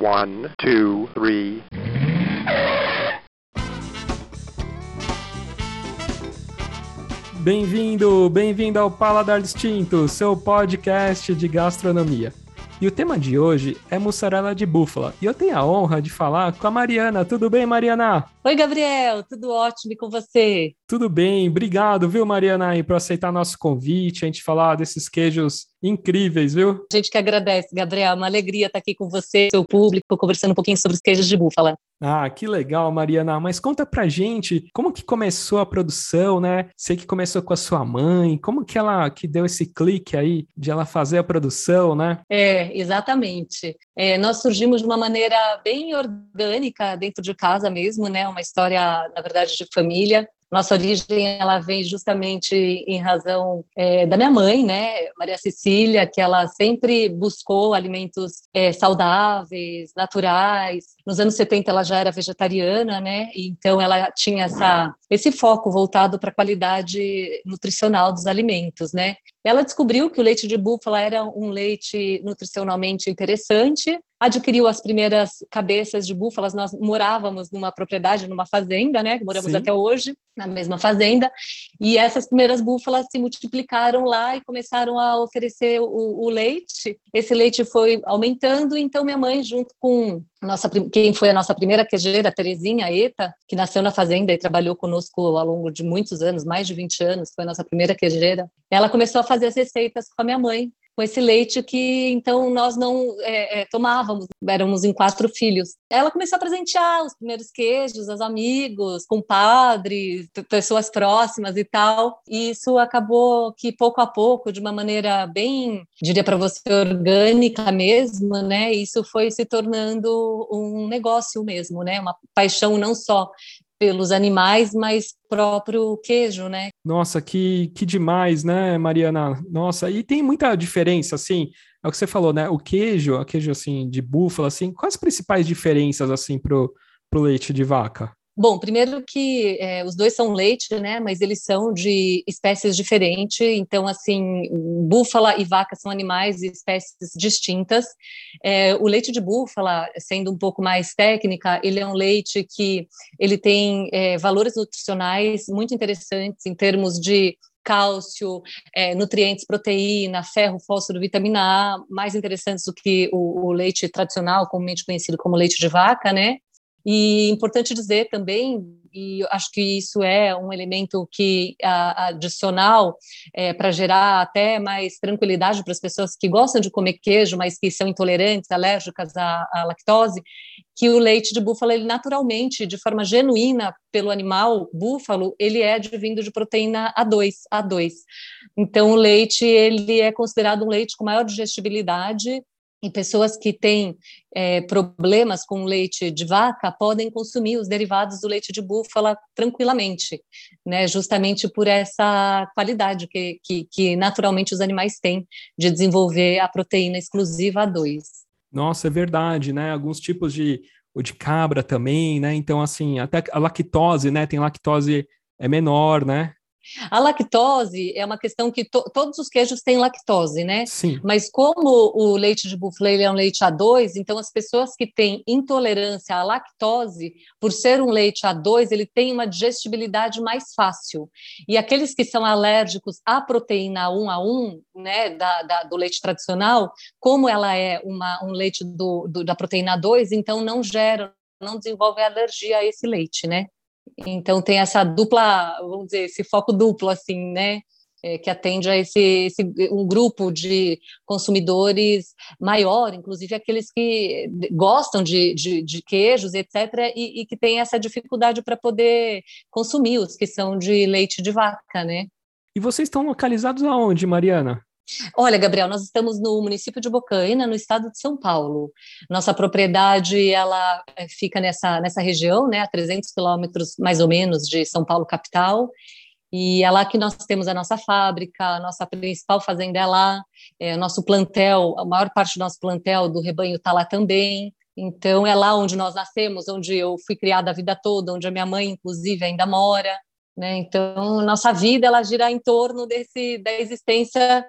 One, two, three. Bem-vindo, bem-vindo ao Paladar Distinto, seu podcast de gastronomia. E o tema de hoje é mussarela de búfala. E eu tenho a honra de falar com a Mariana. Tudo bem, Mariana? Oi, Gabriel. Tudo ótimo e com você? Tudo bem. Obrigado, viu, Mariana, por aceitar nosso convite, a gente falar desses queijos incríveis, viu? A gente que agradece, Gabriel. Uma alegria estar aqui com você, seu público, conversando um pouquinho sobre os queijos de búfala. Ah, que legal, Mariana. Mas conta pra gente como que começou a produção, né? Sei que começou com a sua mãe. Como que ela que deu esse clique aí de ela fazer a produção, né? É, exatamente. É, nós surgimos de uma maneira bem orgânica dentro de casa mesmo, né? Uma história, na verdade, de família. Nossa origem ela vem justamente em razão é, da minha mãe, né, Maria Cecília, que ela sempre buscou alimentos é, saudáveis, naturais. Nos anos 70 ela já era vegetariana, né? Então ela tinha essa esse foco voltado para a qualidade nutricional dos alimentos, né? Ela descobriu que o leite de búfala era um leite nutricionalmente interessante, adquiriu as primeiras cabeças de búfalas. Nós morávamos numa propriedade, numa fazenda, né? Moramos Sim. até hoje na mesma fazenda. E essas primeiras búfalas se multiplicaram lá e começaram a oferecer o, o leite. Esse leite foi aumentando. Então minha mãe, junto com nossa, quem foi a nossa primeira queijeira, Terezinha Eta, que nasceu na fazenda e trabalhou conosco ao longo de muitos anos, mais de 20 anos, foi a nossa primeira queijeira. Ela começou a fazer as receitas com a minha mãe, com esse leite que então nós não é, é, tomávamos, éramos em quatro filhos. Ela começou a presentear os primeiros queijos aos amigos, compadres, pessoas próximas e tal. E isso acabou que pouco a pouco, de uma maneira bem, diria para você, orgânica mesmo, né? Isso foi se tornando um negócio mesmo, né? Uma paixão não só pelos animais, mas próprio queijo, né? Nossa, que, que demais, né, Mariana? Nossa, e tem muita diferença, assim, é o que você falou, né? O queijo, o queijo, assim, de búfala, assim, quais as principais diferenças, assim, pro, pro leite de vaca? Bom, primeiro que é, os dois são leite, né? Mas eles são de espécies diferentes. Então, assim, búfala e vaca são animais de espécies distintas. É, o leite de búfala, sendo um pouco mais técnica, ele é um leite que ele tem é, valores nutricionais muito interessantes em termos de cálcio, é, nutrientes, proteína, ferro, fósforo, vitamina A, mais interessantes do que o, o, leite tradicional, comumente conhecido como leite de vaca, né? E importante dizer também, e acho que isso é um elemento que adicional é, para gerar até mais tranquilidade para as pessoas que gostam de comer queijo, mas que são intolerantes, alérgicas à, à lactose, que o leite de búfalo, ele naturalmente, de forma genuína pelo animal búfalo, ele é advindo de proteína A2, A2. Então, o leite, ele é considerado um leite com maior digestibilidade, e pessoas que têm é, problemas com leite de vaca podem consumir os derivados do leite de búfala tranquilamente, né? Justamente por essa qualidade que, que, que naturalmente os animais têm de desenvolver a proteína exclusiva A2. Nossa, é verdade, né? Alguns tipos de de cabra também, né? Então, assim, até a lactose, né? Tem lactose é menor, né? A lactose é uma questão que to, todos os queijos têm lactose, né? Sim. Mas como o leite de búfalo é um leite A2, então as pessoas que têm intolerância à lactose, por ser um leite A2, ele tem uma digestibilidade mais fácil. E aqueles que são alérgicos à proteína 1 A1, né, da, da do leite tradicional, como ela é uma, um leite do, do, da proteína 2, então não geram, não desenvolvem alergia a esse leite, né? Então tem essa dupla, vamos dizer, esse foco duplo, assim, né? É, que atende a esse, esse, um grupo de consumidores maior, inclusive aqueles que gostam de, de, de queijos, etc., e, e, que têm essa dificuldade para poder consumir os que são de leite de vaca, né? E vocês estão localizados aonde, Mariana? Olha, Gabriel, nós estamos no município de Bocaina, no estado de São Paulo. Nossa propriedade, ela eh, fica nessa, nessa região, né, a 300 quilômetros mais ou menos de São Paulo capital, e é lá que nós temos a nossa fábrica, a nossa principal fazenda é lá, é, nosso plantel, a maior parte do nosso plantel do rebanho está lá também. Então, é lá onde nós nascemos, onde eu fui criada a vida toda, onde a minha mãe, inclusive, ainda mora. Né? Então, nossa vida ela gira em torno desse da existência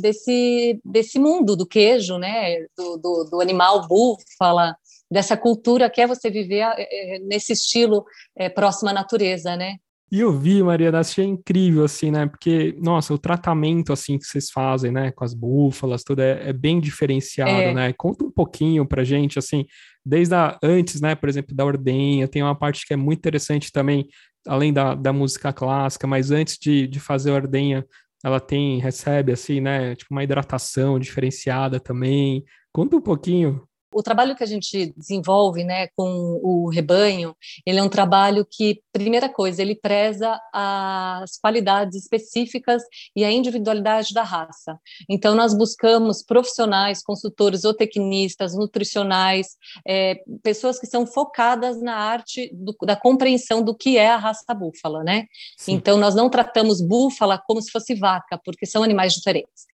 desse desse mundo do queijo, né? Do, do, do animal búfala, dessa cultura que é você viver é, nesse estilo é, próximo à natureza, né? E eu vi, Maria, achei incrível, assim, né? Porque, nossa, o tratamento, assim, que vocês fazem, né? Com as búfalas, tudo é, é bem diferenciado, é. né? Conta um pouquinho pra gente, assim, desde a, antes, né? Por exemplo, da ordenha, tem uma parte que é muito interessante também, além da, da música clássica, mas antes de, de fazer a ordenha, ela tem, recebe, assim, né? Tipo, uma hidratação diferenciada também. Conta um pouquinho. O trabalho que a gente desenvolve né, com o rebanho, ele é um trabalho que, primeira coisa, ele preza as qualidades específicas e a individualidade da raça. Então, nós buscamos profissionais, consultores, tecnistas, nutricionais, é, pessoas que são focadas na arte do, da compreensão do que é a raça búfala, né? Então, nós não tratamos búfala como se fosse vaca, porque são animais diferentes.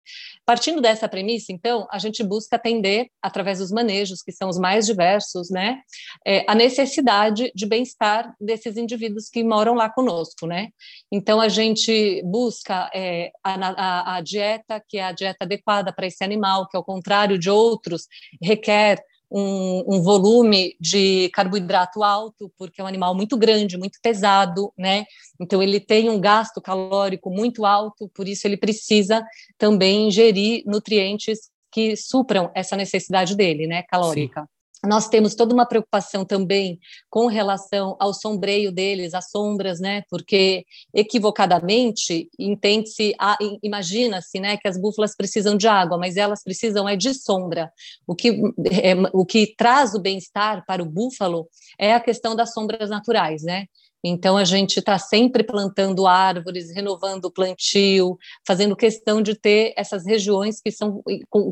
Partindo dessa premissa, então, a gente busca atender, através dos manejos, que são os mais diversos, né, é, a necessidade de bem-estar desses indivíduos que moram lá conosco, né. Então, a gente busca é, a, a, a dieta, que é a dieta adequada para esse animal, que, ao contrário de outros, requer um, um, volume de carboidrato alto, porque é um animal muito grande, muito pesado, né? Então ele tem um gasto calórico muito alto, por isso ele precisa também ingerir nutrientes que supram essa necessidade dele, né, calórica. Sim. Nós temos toda uma preocupação também com relação ao sombreio deles, as sombras, né? Porque equivocadamente entende-se, imagina-se, né, que as búfalas precisam de água, mas elas precisam é de sombra. O que é, o que traz o bem-estar para o búfalo é a questão das sombras naturais, né? Então, a gente está sempre plantando árvores, renovando o plantio, fazendo questão de ter essas regiões que, são,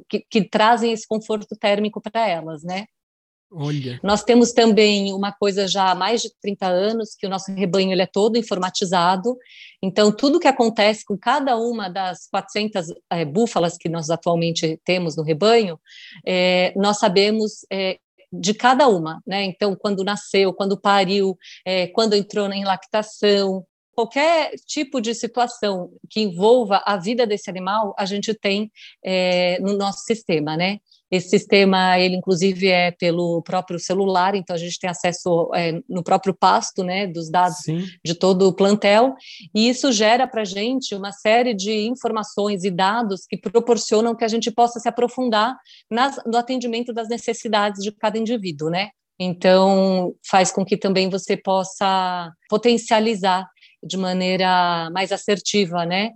que, que trazem esse conforto térmico para elas, né? Olha. Nós temos também uma coisa já há mais de 30 anos, que o nosso rebanho ele é todo informatizado, então tudo que acontece com cada uma das 400 é, búfalas que nós atualmente temos no rebanho, é, nós sabemos é, de cada uma, né? Então, quando nasceu, quando pariu, é, quando entrou em lactação, qualquer tipo de situação que envolva a vida desse animal, a gente tem é, no nosso sistema, né? Esse sistema, ele inclusive é pelo próprio celular, então a gente tem acesso é, no próprio pasto, né, dos dados Sim. de todo o plantel, e isso gera para a gente uma série de informações e dados que proporcionam que a gente possa se aprofundar nas, no atendimento das necessidades de cada indivíduo, né? Então, faz com que também você possa potencializar de maneira mais assertiva, né?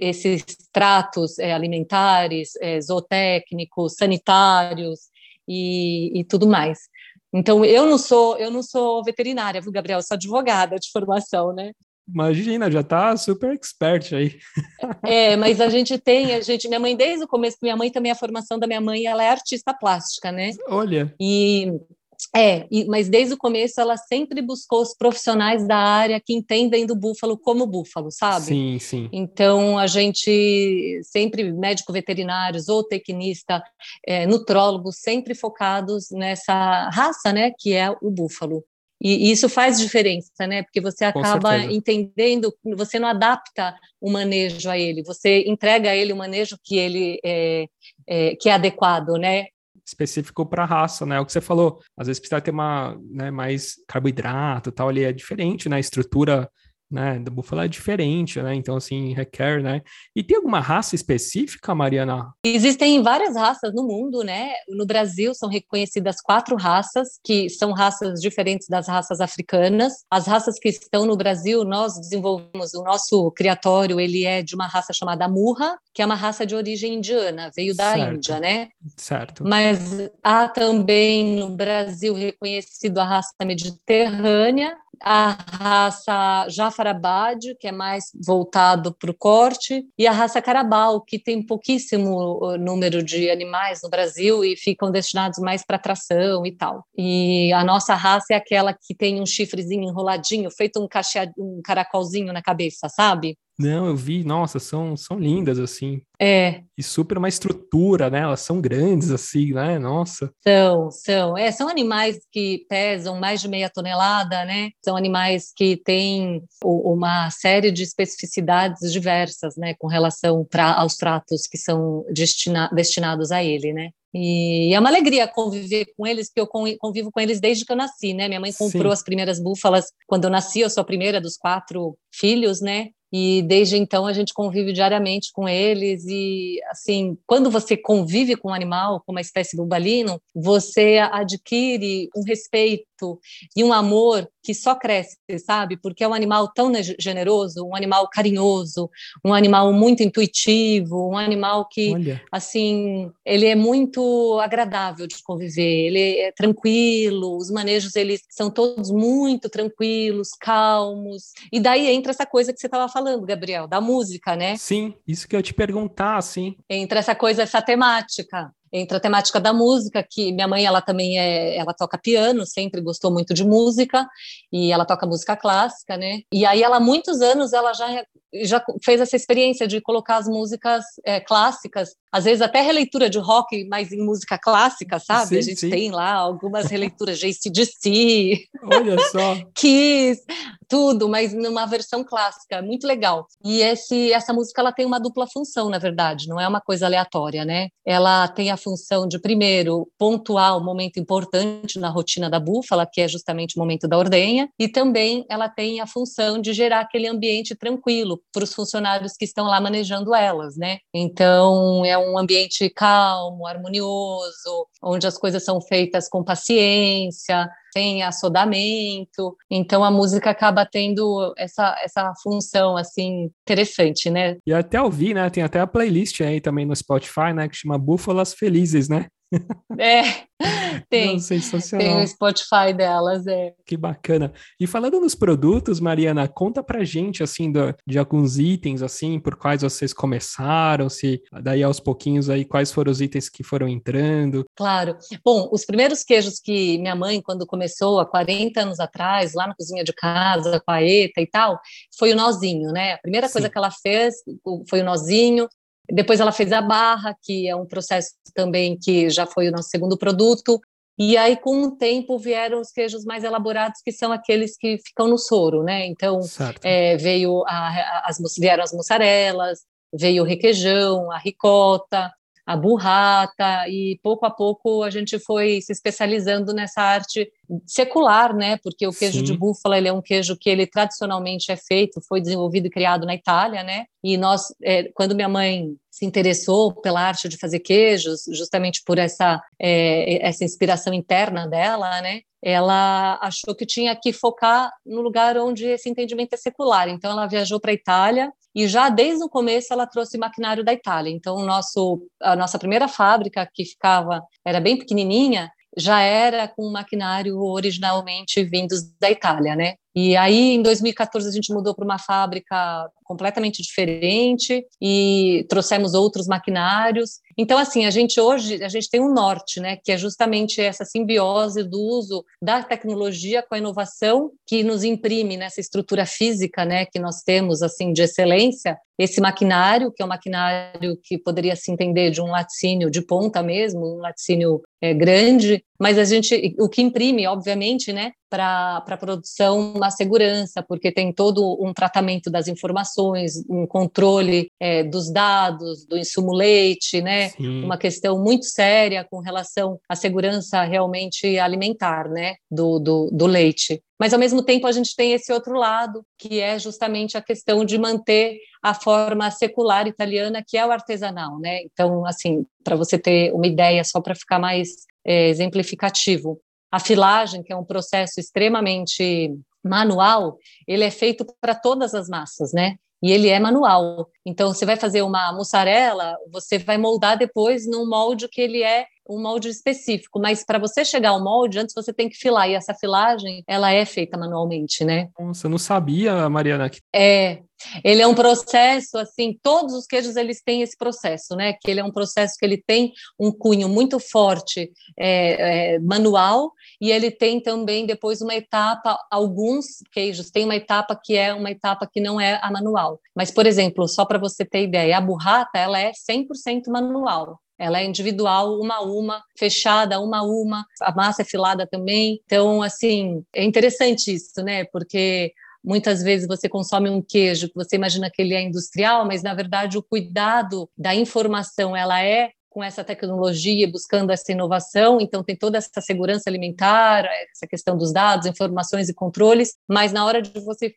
Esses tratos é, alimentares, é, zootécnicos, sanitários e, e, tudo mais. Então eu não sou eu não sou veterinária, viu, Gabriel? Eu sou advogada de formação, né? Imagina, já tá super expert aí. É, mas a gente tem, a gente, minha mãe desde o começo, minha mãe também a formação da minha mãe, ela é artista plástica, né? Olha. E é, mas desde o começo ela sempre buscou os profissionais da área que entendem do búfalo como búfalo, sabe? Sim, sim. Então a gente sempre médico veterinário, zootecnista, é, nutrólogo, sempre focados nessa raça, né, que é o búfalo. E, isso faz diferença, né? Porque você acaba entendendo, você não adapta o manejo a ele, você entrega a ele o manejo que ele é, é, que é adequado, né? Específico para raça, né? O que você falou, às vezes precisa ter uma, né, mais carboidrato, tal, ali é diferente, né? A estrutura né, do búfalo é diferente, né? Então, assim, requer, né? E tem alguma raça específica, Mariana? Existem várias raças no mundo, né? No Brasil são reconhecidas quatro raças, que são raças diferentes das raças africanas. As raças que estão no Brasil, nós desenvolvemos, o nosso criatório, ele é de uma raça chamada Murra, que é uma raça de origem indiana, veio da certo. Índia, né? Certo. Mas há também no Brasil reconhecido a raça mediterrânea, a raça Jafarabad, que é mais voltado para o corte, e a raça Carabal, que tem pouquíssimo uh, número de animais no Brasil e ficam destinados mais para tração e tal. E a nossa raça é aquela que tem um chifrezinho enroladinho, feito um, cacheado, um caracolzinho na cabeça, sabe? Não, eu vi, nossa, são, são lindas, assim. É. E super uma estrutura, né? Elas são grandes, assim, né? Nossa. São, são. É, são animais que pesam mais de meia tonelada, né? São animais que têm uma série de especificidades diversas, né? Com relação pra, aos tratos que são destina, destinados a ele, né? E é uma alegria conviver com eles, porque eu convivo com eles desde que eu nasci, né? Minha mãe comprou Sim. as primeiras búfalas quando eu nasci, eu sou a primeira dos quatro filhos, né? e desde então a gente convive diariamente com eles e assim quando você convive com um animal como a espécie bubalino você adquire um respeito e um amor que só cresce sabe porque é um animal tão generoso um animal carinhoso um animal muito intuitivo um animal que Olha. assim ele é muito agradável de conviver ele é tranquilo os manejos eles são todos muito tranquilos calmos e daí entra essa coisa que você estava falando, Gabriel, da música, né? Sim, isso que eu te perguntar, assim. Entra essa coisa, essa temática entra a temática da música, que minha mãe ela também é, ela toca piano, sempre gostou muito de música e ela toca música clássica, né? E aí ela há muitos anos ela já já fez essa experiência de colocar as músicas é, clássicas, às vezes até releitura de rock, mas em música clássica, sabe? Sim, a gente sim. tem lá algumas releituras de ACDC, Olha só. Kiss, tudo, mas numa versão clássica, muito legal. E esse, essa música ela tem uma dupla função, na verdade, não é uma coisa aleatória, né? Ela tem a função de, primeiro, pontuar um momento importante na rotina da búfala, que é justamente o momento da ordenha, e também ela tem a função de gerar aquele ambiente tranquilo para os funcionários que estão lá manejando elas, né? Então, é um ambiente calmo, harmonioso, onde as coisas são feitas com paciência, sem assodamento. Então a música acaba tendo essa, essa função assim interessante, né? E até ouvi, né? Tem até a playlist aí também no Spotify, né, que chama Búfalas Felizes, né? É, tem. Não, sensacional. Tem o Spotify delas, é. Que bacana. E falando nos produtos, Mariana, conta pra gente, assim, do, de alguns itens, assim, por quais vocês começaram, se daí aos pouquinhos aí, quais foram os itens que foram entrando. Claro. Bom, os primeiros queijos que minha mãe, quando começou, há 40 anos atrás, lá na cozinha de casa, com a ETA e tal, foi o nozinho, né? A primeira Sim. coisa que ela fez foi o nozinho, depois ela fez a barra, que é um processo também que já foi o nosso segundo produto. E aí, com o tempo, vieram os queijos mais elaborados, que são aqueles que ficam no soro, né? Então, é, veio a, as, vieram as mussarelas, veio o requeijão, a ricota, a burrata, e pouco a pouco a gente foi se especializando nessa arte secular, né? Porque o queijo Sim. de búfala ele é um queijo que ele tradicionalmente é feito, foi desenvolvido e criado na Itália, né? E nós, é, quando minha mãe se interessou pela arte de fazer queijos, justamente por essa é, essa inspiração interna dela, né? Ela achou que tinha que focar no lugar onde esse entendimento é secular. Então ela viajou para a Itália e já desde o começo ela trouxe maquinário da Itália. Então, nosso, a nossa primeira fábrica, que ficava, era bem pequenininha, já era com maquinário originalmente vindos da Itália, né? E aí, em 2014, a gente mudou para uma fábrica completamente diferente e trouxemos outros maquinários. Então, assim, a gente hoje a gente tem um norte, né, que é justamente essa simbiose do uso da tecnologia com a inovação que nos imprime nessa estrutura física, né, que nós temos assim de excelência. Esse maquinário, que é um maquinário que poderia se entender de um laticínio de ponta mesmo, um laticínio é, grande, mas a gente, o que imprime, obviamente, né, para a produção uma segurança, porque tem todo um tratamento das informações, um controle é, dos dados, do insumo leite, né? Sim. Uma questão muito séria com relação à segurança realmente alimentar, né? Do, do, do leite. Mas, ao mesmo tempo, a gente tem esse outro lado, que é justamente a questão de manter a forma secular italiana, que é o artesanal, né? Então, assim, para você ter uma ideia, só para ficar mais é, exemplificativo, a filagem, que é um processo extremamente manual, ele é feito para todas as massas, né? E ele é manual. Então, você vai fazer uma mussarela, você vai moldar depois num molde que ele é um molde específico, mas para você chegar ao molde, antes você tem que filar, e essa filagem, ela é feita manualmente, né? Nossa, eu não sabia, Mariana. Que... É, ele é um processo, assim, todos os queijos eles têm esse processo, né? Que ele é um processo que ele tem um cunho muito forte é, é, manual e ele tem também depois uma etapa, alguns queijos têm uma etapa que é uma etapa que não é a manual. Mas, por exemplo, só para você ter ideia, a burrata ela é 100% manual. Ela é individual, uma a uma, fechada, uma a uma, a massa é filada também. Então, assim, é interessante isso, né? Porque Muitas vezes você consome um queijo que você imagina que ele é industrial, mas na verdade o cuidado da informação ela é com essa tecnologia, buscando essa inovação, então tem toda essa segurança alimentar, essa questão dos dados, informações e controles, mas na hora de você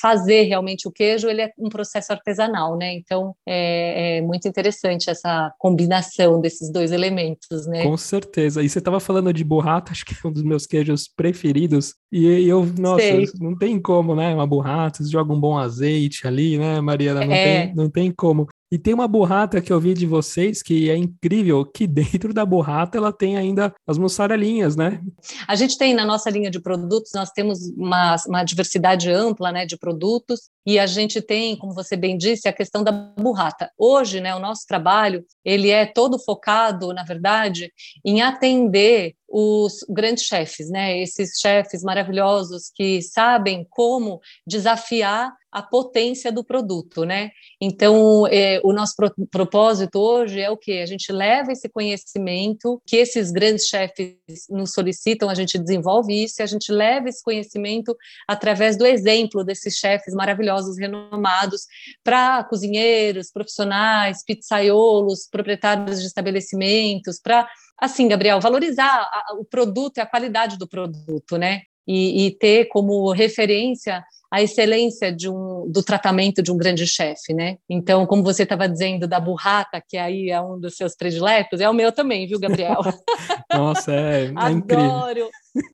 fazer realmente o queijo, ele é um processo artesanal, né? Então é, é muito interessante essa combinação desses dois elementos, né? Com certeza. E você estava falando de burrata, acho que é um dos meus queijos preferidos, e eu, nossa, Sei. não tem como, né? Uma burrata, você joga um bom azeite ali, né, Mariana? Não, é. tem, não tem como. E tem uma burrata que eu vi de vocês que é incrível, que dentro da burrata ela tem ainda as mussarelinhas, né? A gente tem na nossa linha de produtos, nós temos uma, uma diversidade ampla né, de produtos e a gente tem, como você bem disse, a questão da burrata. Hoje, né, o nosso trabalho, ele é todo focado, na verdade, em atender os grandes chefes, né? Esses chefes maravilhosos que sabem como desafiar a potência do produto, né? Então, é, o nosso pro propósito hoje é o que a gente leva esse conhecimento que esses grandes chefes nos solicitam, a gente desenvolve isso e a gente leva esse conhecimento através do exemplo desses chefes maravilhosos, renomados, para cozinheiros, profissionais, pizzaiolos, proprietários de estabelecimentos, para assim, Gabriel, valorizar a, o produto e a qualidade do produto, né? E, e, ter como referência a excelência de um, do tratamento de um grande chefe, né? Então, como você estava dizendo da burrata, que aí é um dos seus prediletos, é o meu também, viu, Gabriel? Nossa, é, é incrível.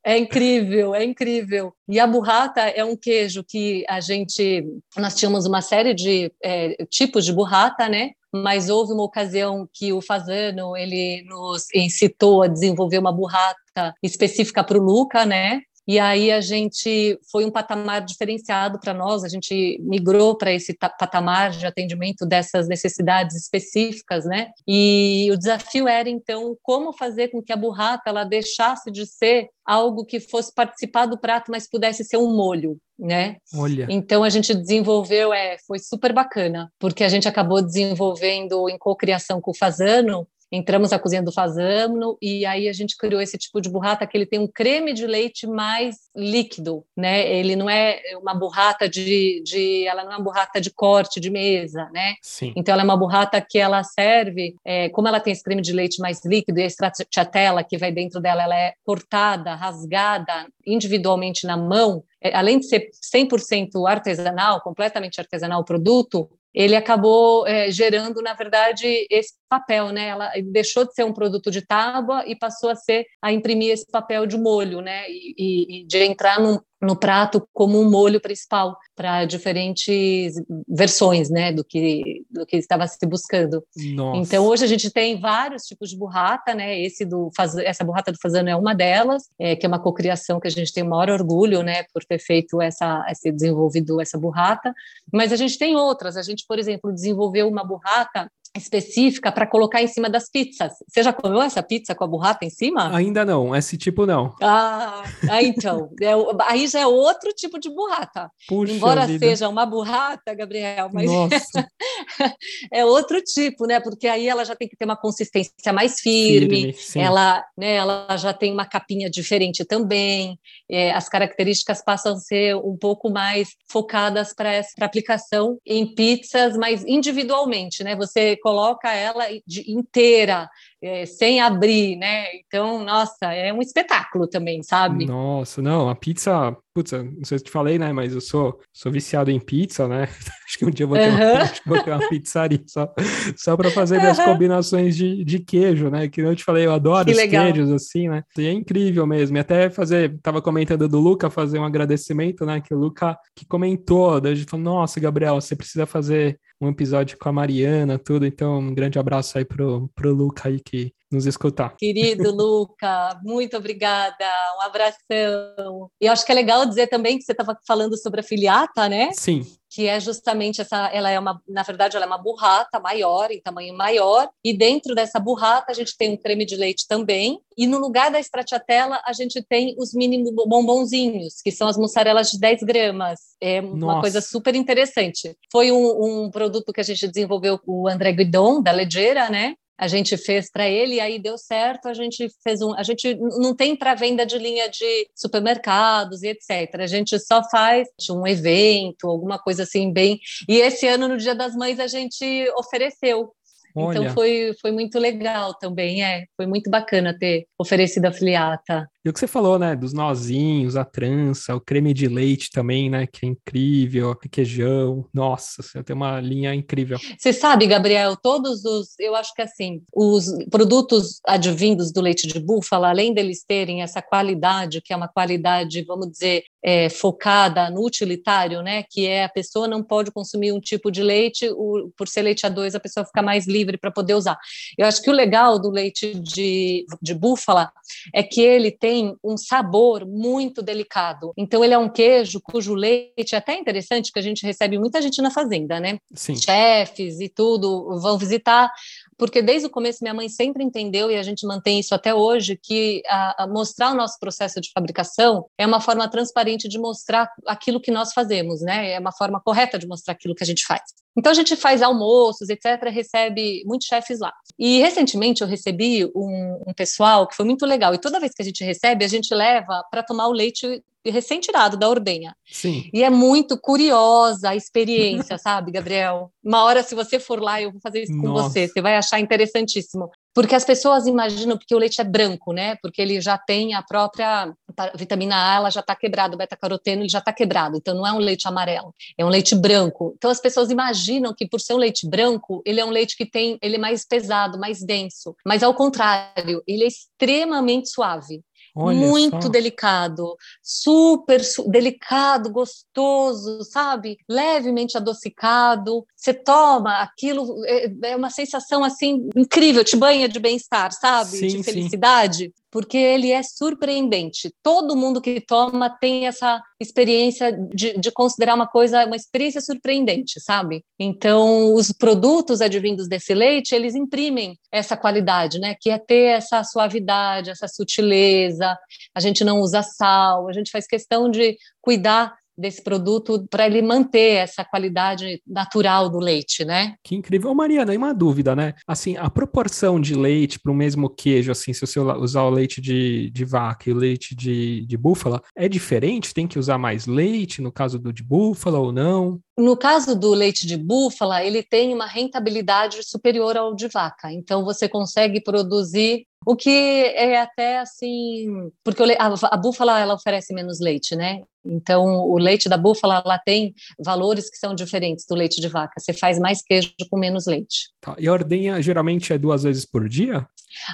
É incrível, é incrível. E a burrata é um queijo que a gente, nós tínhamos uma série de é, tipos de burrata, né? mas houve uma ocasião que o Fazano ele nos incitou a desenvolver uma burrata específica para o Luca, né? E aí a gente foi um patamar diferenciado para nós, a gente migrou para esse patamar de atendimento dessas necessidades específicas, né? E o desafio era então como fazer com que a burrata ela deixasse de ser algo que fosse participar do prato, mas pudesse ser um molho, né? Olha. Então a gente desenvolveu, é, foi super bacana, porque a gente acabou desenvolvendo em cocriação com o Fazano entramos na cozinha do Fazano e aí a gente criou esse tipo de burrata que ele tem um creme de leite mais líquido, né? Ele não é uma burrata de, de ela não é uma burrata de corte de mesa, né? Sim. Então ela é uma burrata que ela serve, é, como ela tem esse creme de leite mais líquido e a stracciatella que vai dentro dela, ela é cortada, rasgada individualmente na mão, é, além de ser 100% artesanal, completamente artesanal o produto, ele acabou é, gerando, na verdade, esse papel, né? Ela deixou de ser um produto de tábua e passou a ser a imprimir esse papel de molho, né? E, e, e de entrar num, no prato como um molho principal para diferentes versões, né, do que do que estava se buscando. Nossa. Então hoje a gente tem vários tipos de burrata, né? Esse do essa burrata do fazano é uma delas, é, que é uma cocriação que a gente tem o maior orgulho, né, por ter feito essa esse desenvolvido essa burrata. Mas a gente tem outras. A gente, por exemplo, desenvolveu uma burrata específica para colocar em cima das pizzas. Você já comeu essa pizza com a burrata em cima? Ainda não, esse tipo não. Ah, ah então, é, aí já é outro tipo de burrata. Puxa Embora vida. seja uma burrata, Gabriel, mas é outro tipo, né? Porque aí ela já tem que ter uma consistência mais firme, firme ela, né, ela já tem uma capinha diferente também, é, as características passam a ser um pouco mais focadas para essa aplicação em pizzas, mas individualmente, né? Você coloca ela inteira, é, sem abrir, né? Então, nossa, é um espetáculo também, sabe? Nossa, não, a pizza, putz, não sei se te falei, né? Mas eu sou, sou viciado em pizza, né? acho que um dia eu vou ter, uhum. uma, vou ter uma pizzaria só, só para fazer minhas uhum. combinações de, de queijo, né? Que eu te falei, eu adoro que os legal. queijos, assim, né? E é incrível mesmo. E até fazer, tava comentando do Luca, fazer um agradecimento, né? Que o Luca que comentou, daí a gente falou, nossa, Gabriel, você precisa fazer um episódio com a Mariana, tudo. Então, um grande abraço aí pro, pro Luca aí que nos escutar. Querido Luca, muito obrigada, um abração. E eu acho que é legal dizer também que você estava falando sobre a filiata, né? Sim que é justamente essa, ela é uma, na verdade, ela é uma burrata maior, em tamanho maior, e dentro dessa burrata a gente tem um creme de leite também, e no lugar da stracciatella a gente tem os mini bombonzinhos, que são as mussarelas de 10 gramas, é Nossa. uma coisa super interessante. Foi um, um, produto que a gente desenvolveu com o André Guidon, da Leggera, né, a gente fez para ele e aí deu certo. A gente fez um, a gente não tem para venda de linha de supermercados e etc. A gente só faz um evento, alguma coisa assim bem. E esse ano no Dia das Mães a gente ofereceu então, Olha. Então foi, foi muito legal também, é. Foi muito bacana ter oferecido a filiata. E o que você falou, né, dos nozinhos, a trança, o creme de leite também, né, que é incrível, requeijão, nossa, você tem uma linha incrível. Você sabe, Gabriel, todos os, eu acho que assim, os produtos advindos do leite de búfala, além deles terem essa qualidade, que é uma qualidade, vamos dizer, é, focada no utilitário, né, que é a pessoa não pode consumir um tipo de leite, o, por ser leite A2, a pessoa fica mais livre para poder usar. Eu acho que o legal do leite de, de búfala é que ele tem tem um sabor muito delicado. Então, ele é um queijo cujo leite é até interessante, que a gente recebe muita gente na fazenda, né? Sim. Chefes e tudo vão visitar, porque desde o começo minha mãe sempre entendeu, e a gente mantém isso até hoje, que a, a mostrar o nosso processo de fabricação é uma forma transparente de mostrar aquilo que nós fazemos, né? É uma forma correta de mostrar aquilo que a gente faz. Então a gente faz almoços, etc., recebe muitos chefes lá. E recentemente eu recebi um, um, pessoal que foi muito legal. E toda vez que a gente recebe, a gente leva para tomar o leite recém-tirado da ordenha. Sim. E é muito curiosa a experiência, sabe, Gabriel? Uma hora, se você for lá, eu vou fazer isso com Nossa. você, você vai achar interessantíssimo. Porque as pessoas imaginam porque o leite é branco, né? Porque ele já tem a própria vitamina A, ela já está quebrada, o beta-caroteno ele já está quebrado, então não é um leite amarelo, é um leite branco. Então as pessoas imaginam que por ser um leite branco, ele é um leite que tem, ele é mais pesado, mais denso. Mas ao contrário, ele é extremamente suave. Olha muito só. delicado, super su delicado, gostoso, sabe? Levemente adocicado. Você toma aquilo, é, é uma sensação assim incrível, te banha de bem-estar, sabe? Sim, de felicidade. Sim porque ele é surpreendente. Todo mundo que toma tem essa experiência de, de, considerar uma coisa, uma experiência surpreendente, sabe? Então, os produtos advindos desse leite, eles imprimem essa qualidade, né? Que é ter essa suavidade, essa sutileza. A gente não usa sal, a gente faz questão de cuidar desse produto para ele manter essa qualidade natural do leite, né? Que incrível. Mariana, e uma dúvida, né? Assim, a proporção de leite para o mesmo queijo, assim, se você usar o leite de, de vaca e o leite de, de búfala, é diferente? Tem que usar mais leite no caso do de búfala ou não? No caso do leite de búfala, ele tem uma rentabilidade superior ao de vaca. Então, você consegue produzir o que é até assim, porque a, búfala ela oferece menos leite, né? Então, o leite da búfala ela tem valores que são diferentes do leite de vaca. Você faz mais queijo com menos leite. Tá. E a ordenha geralmente é duas vezes por dia?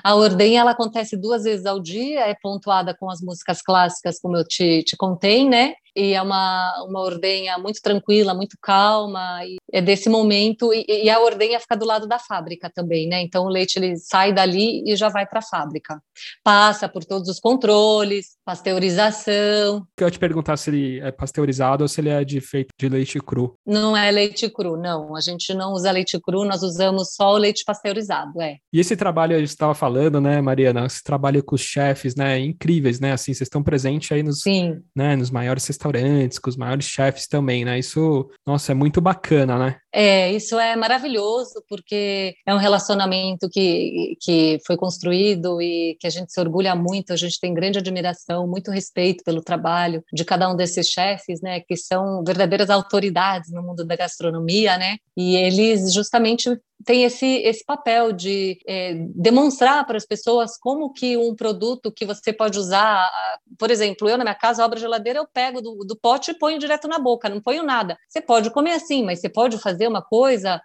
A ordenha ela acontece duas vezes ao dia, é pontuada com as músicas clássicas, como eu te, te contei, né? E é uma, uma ordenha muito tranquila, muito calma, e é desse momento, e, e, a ordenha fica do lado da fábrica também, né? Então o leite ele sai dali e já vai para a fábrica. Passa por todos os controles, pasteurização. Eu ia te perguntar se ele é pasteurizado ou se ele é de feito de leite cru. Não é leite cru, não. A gente não usa leite cru, nós usamos só o leite pasteurizado, é. E esse trabalho a gente estava falando, né, Mariana? Esse trabalho com os chefes, né? Incríveis, né? Assim, vocês estão presentes aí nos, Sim. Né, nos maiores restaurantes, com os maiores chefes também, né? Isso, nossa, é muito bacana, né? É, isso é maravilhoso, porque é um relacionamento que, que foi construído e que a gente se orgulha muito, a gente tem grande admiração, muito respeito pelo trabalho de cada um desses chefes, né, que são verdadeiras autoridades no mundo da gastronomia, né, e eles justamente tem esse, esse papel de é, demonstrar para as pessoas como que um produto que você pode usar, por exemplo, eu na minha casa, abro a geladeira, eu pego do, do pote e ponho direto na boca, não ponho nada. Você pode comer assim, mas você pode fazer uma coisa,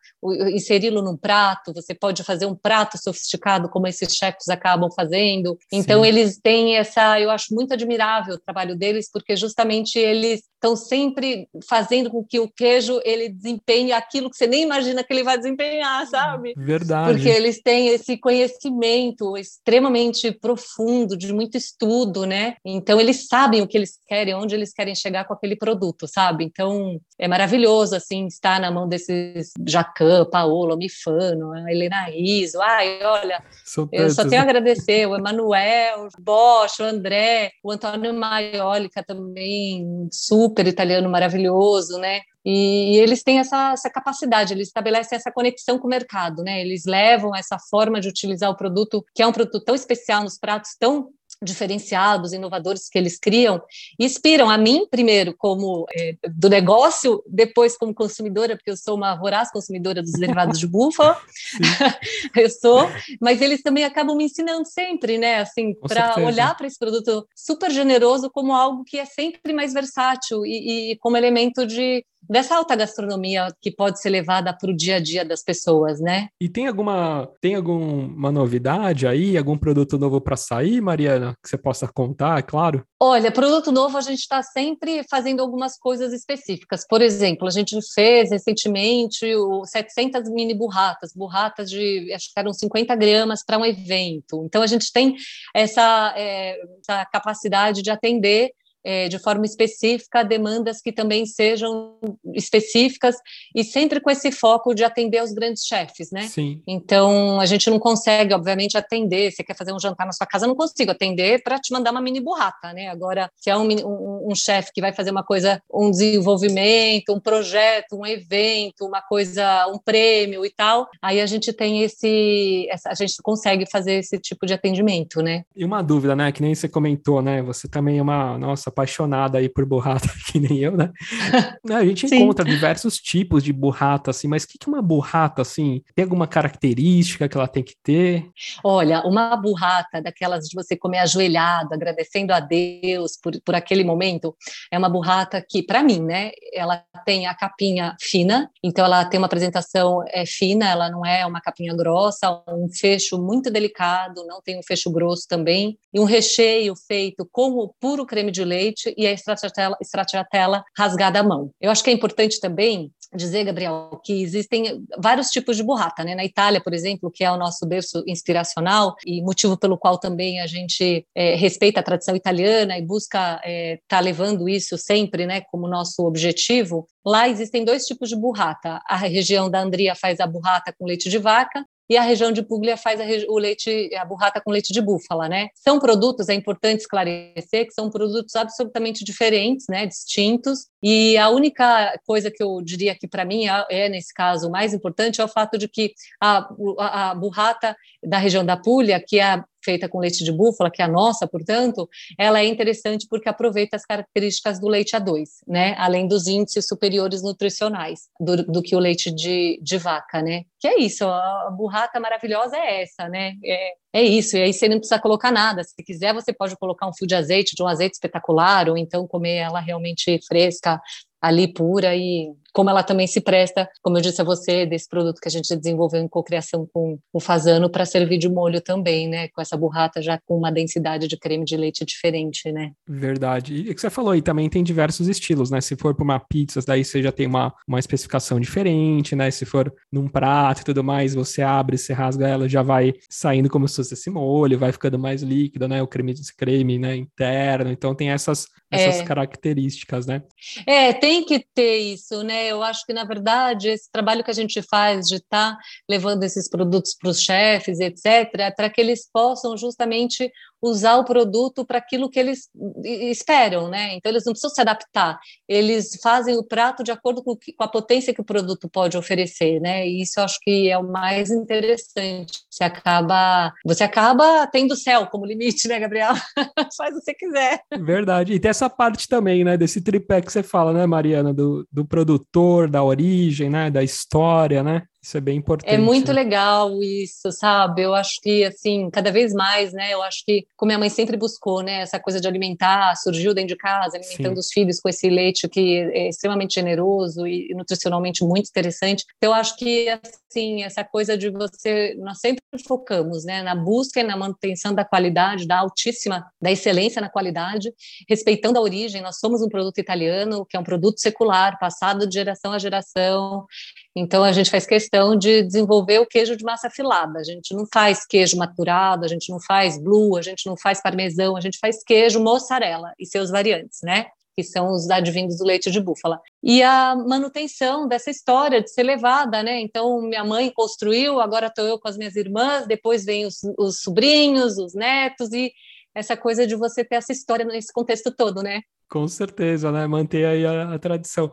inseri-lo num prato, você pode fazer um prato sofisticado, como esses chefs acabam fazendo. Então, Sim. eles têm essa, eu acho muito admirável o trabalho deles, porque justamente eles estão sempre fazendo com que o queijo ele desempenhe aquilo que você nem imagina que ele vai desempenhar, sabe? Verdade. Porque eles têm esse conhecimento extremamente profundo, de muito estudo, né? Então eles sabem o que eles querem, onde eles querem chegar com aquele produto, sabe? Então é maravilhoso assim estar na mão desses Jacan, Paolo, Mifano, a Helena Riso. Ai, olha, eu só tenho a né? agradecer o Emanuel, o Bosch, o André, o Antônio Maiolica também, super italiano maravilhoso, né? E, eles têm essa, essa, capacidade, eles estabelecem essa conexão com o mercado, né? Eles levam essa forma de utilizar o produto, que é um produto tão especial nos pratos tão diferenciados, inovadores que eles criam, inspiram a mim, primeiro, como é, do negócio, depois como consumidora, porque eu sou uma voraz consumidora dos derivados de búfala, eu sou, mas eles também acabam me ensinando sempre, né, assim, para olhar para esse produto super generoso como algo que é sempre mais versátil e, e como elemento de dessa alta gastronomia que pode ser levada para o dia a dia das pessoas, né? E tem alguma tem alguma novidade aí, algum produto novo para sair, Mariana, que você possa contar, é claro? Olha, produto novo a gente está sempre fazendo algumas coisas específicas. Por exemplo, a gente fez recentemente o 700 mini burratas, burratas de acho que eram 50 gramas para um evento. Então a gente tem essa, é, essa capacidade de atender é, de forma específica demandas que também sejam específicas e sempre com esse foco de atender os grandes chefes, né? Sim. Então a gente não consegue, obviamente, atender. Você quer fazer um jantar na sua casa, eu não consigo atender para te mandar uma mini burrata, né? Agora, se é um, um, um chefe que vai fazer uma coisa, um desenvolvimento, um projeto, um evento, uma coisa, um prêmio e tal, aí a gente tem esse, essa, a gente consegue fazer esse tipo de atendimento, né? E uma dúvida, né? Que nem você comentou, né? Você também é uma nossa apaixonada aí por burrata, que nem eu, né? A gente encontra diversos tipos de burrata, assim, mas o que, que uma burrata, assim? Tem alguma característica que ela tem que ter? Olha, uma burrata daquelas de você comer ajoelhado, agradecendo a Deus por, por aquele momento, é uma burrata que, para mim, né, ela tem a capinha fina, então ela tem uma apresentação é, fina, ela não é uma capinha grossa, um fecho muito delicado, não tem um fecho grosso também, e um recheio feito com o puro creme de leite leite e a stracciatella, rasgada à mão. Eu acho que é importante também dizer, Gabriel, que existem vários tipos de burrata, né? Na Itália, por exemplo, que é o nosso berço inspiracional e motivo pelo qual também a gente é, respeita a tradição italiana e busca estar é, tá levando isso sempre, né, como nosso objetivo. Lá existem dois tipos de burrata. A região da Andria faz a burrata com leite de vaca e a região de Puglia faz a, o leite, a burrata com leite de búfala, né? São produtos, é importante esclarecer que são produtos absolutamente diferentes, né, distintos, e a única coisa que eu diria que para mim é, nesse caso, mais importante é o fato de que a, a, a burrata da região da Puglia, que é a feita com leite de búfala, que é a nossa, portanto, ela é interessante porque aproveita as características do leite A2, né? Além dos índices superiores nutricionais do, do que o leite de, de vaca, né? Que é isso, a burrata maravilhosa é essa, né? É, é isso, e aí você não precisa colocar nada. Se quiser, você pode colocar um fio de azeite, de um azeite espetacular, ou então comer ela realmente fresca, ali pura e como ela também se presta, como eu disse a você, desse produto que a gente desenvolveu em cocriação com o fazano para servir de molho também, né? Com essa burrata já com uma densidade de creme de leite diferente, né? Verdade. E o que você falou aí também tem diversos estilos, né? Se for para uma pizza, daí você já tem uma, uma especificação diferente, né? Se for num prato e tudo mais, você abre, você rasga ela, já vai saindo como se fosse esse molho, vai ficando mais líquido, né? O creme, creme né? interno. Então tem essas, essas é. características, né? É, tem que ter isso, né? Eu acho que, na verdade, esse trabalho que a gente faz de estar tá levando esses produtos para os chefes, etc., é para que eles possam justamente usar o produto para aquilo que eles esperam, né? Então eles não precisam se adaptar, eles fazem o prato de acordo com, a potência que o produto pode oferecer, né? E isso eu acho que é o mais interessante. Você acaba, você acaba tendo céu como limite, né, Gabriel? Faz o que você quiser. Verdade. E tem essa parte também, né, desse tripé que você fala, né, Mariana, do, do produtor, da origem, né, da história, né? Isso é bem importante. É muito né? legal isso, sabe? Eu acho que, assim, cada vez mais, né? Eu acho que, como minha mãe sempre buscou, né? Essa coisa de alimentar, surgiu dentro de casa, alimentando Sim. os filhos com esse leite que é extremamente generoso e nutricionalmente muito interessante. Então, eu acho que, assim, essa coisa de você... Nós sempre focamos, né? Na busca e na manutenção da qualidade, da altíssima, da excelência na qualidade, respeitando a origem. Nós somos um produto italiano, que é um produto secular, passado de geração a geração. Então, a gente faz questão de desenvolver o queijo de massa filada. A gente não faz queijo maturado, a gente não faz blue, a gente não faz parmesão, a gente faz queijo mozzarella e seus variantes, né? que são os advindos do leite de búfala. E a manutenção dessa história de ser levada, né? Então, minha mãe construiu, agora estou eu com as minhas irmãs, depois vem os, os sobrinhos, os netos, e essa coisa de você ter essa história nesse contexto todo, né? Com certeza, né? Manter aí a, a tradição.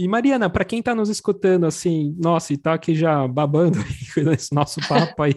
E Mariana, para quem está nos escutando assim, nossa, e está aqui já babando nesse nosso papo aí,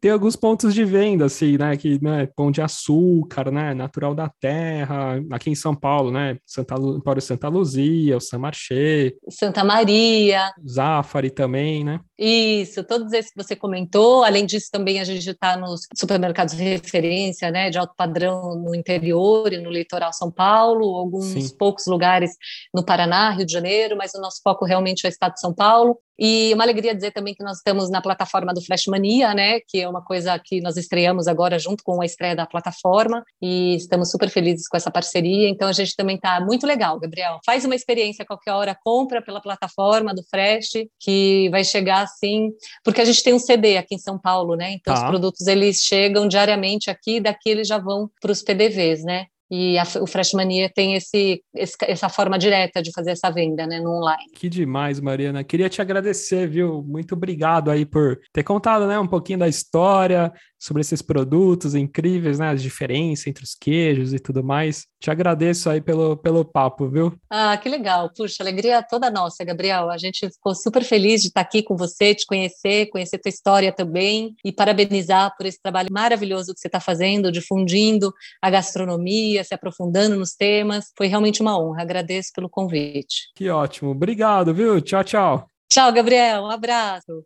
tem alguns pontos de venda, assim, né? Que, né, pão de açúcar, né? Natural da terra, aqui em São Paulo, né? Santa, Lu, Santa Luzia, o San Marché. Santa Maria. Zafari também, né? Isso, todos esses que você comentou. Além disso, também a gente está nos supermercados de referência, né? De alto padrão no interior e no litoral São Paulo, alguns Sim. poucos lugares no Paraná, Rio de Janeiro, mas o nosso foco realmente é o estado de São Paulo. E uma alegria dizer também que nós estamos na plataforma do Flash Mania, né, que é uma coisa que nós estreamos agora junto com a estreia da plataforma e estamos super felizes com essa parceria. Então a gente também está muito legal, Gabriel. Faz uma experiência qualquer hora, compra pela plataforma do Fresh, que vai chegar assim, porque a gente tem um CD aqui em São Paulo, né? Então tá. os produtos eles chegam diariamente aqui, daqui eles já vão para os PDVs, né? E a, o Freshmania tem esse, esse, essa forma direta de fazer essa venda, né, no online. Que demais, Mariana. Queria te agradecer, viu? Muito obrigado aí por ter contado, né, um pouquinho da história sobre esses produtos incríveis, né, as diferenças entre os queijos e tudo mais. Te agradeço aí pelo, pelo papo, viu? Ah, que legal. Puxa, alegria toda nossa, Gabriel. A gente ficou super feliz de estar aqui com você, te conhecer, conhecer tua história também e parabenizar por esse trabalho maravilhoso que você está fazendo, difundindo a gastronomia, se aprofundando nos temas. Foi realmente uma honra. Agradeço pelo convite. Que ótimo. Obrigado, viu? Tchau, tchau. Tchau, Gabriel. Um abraço.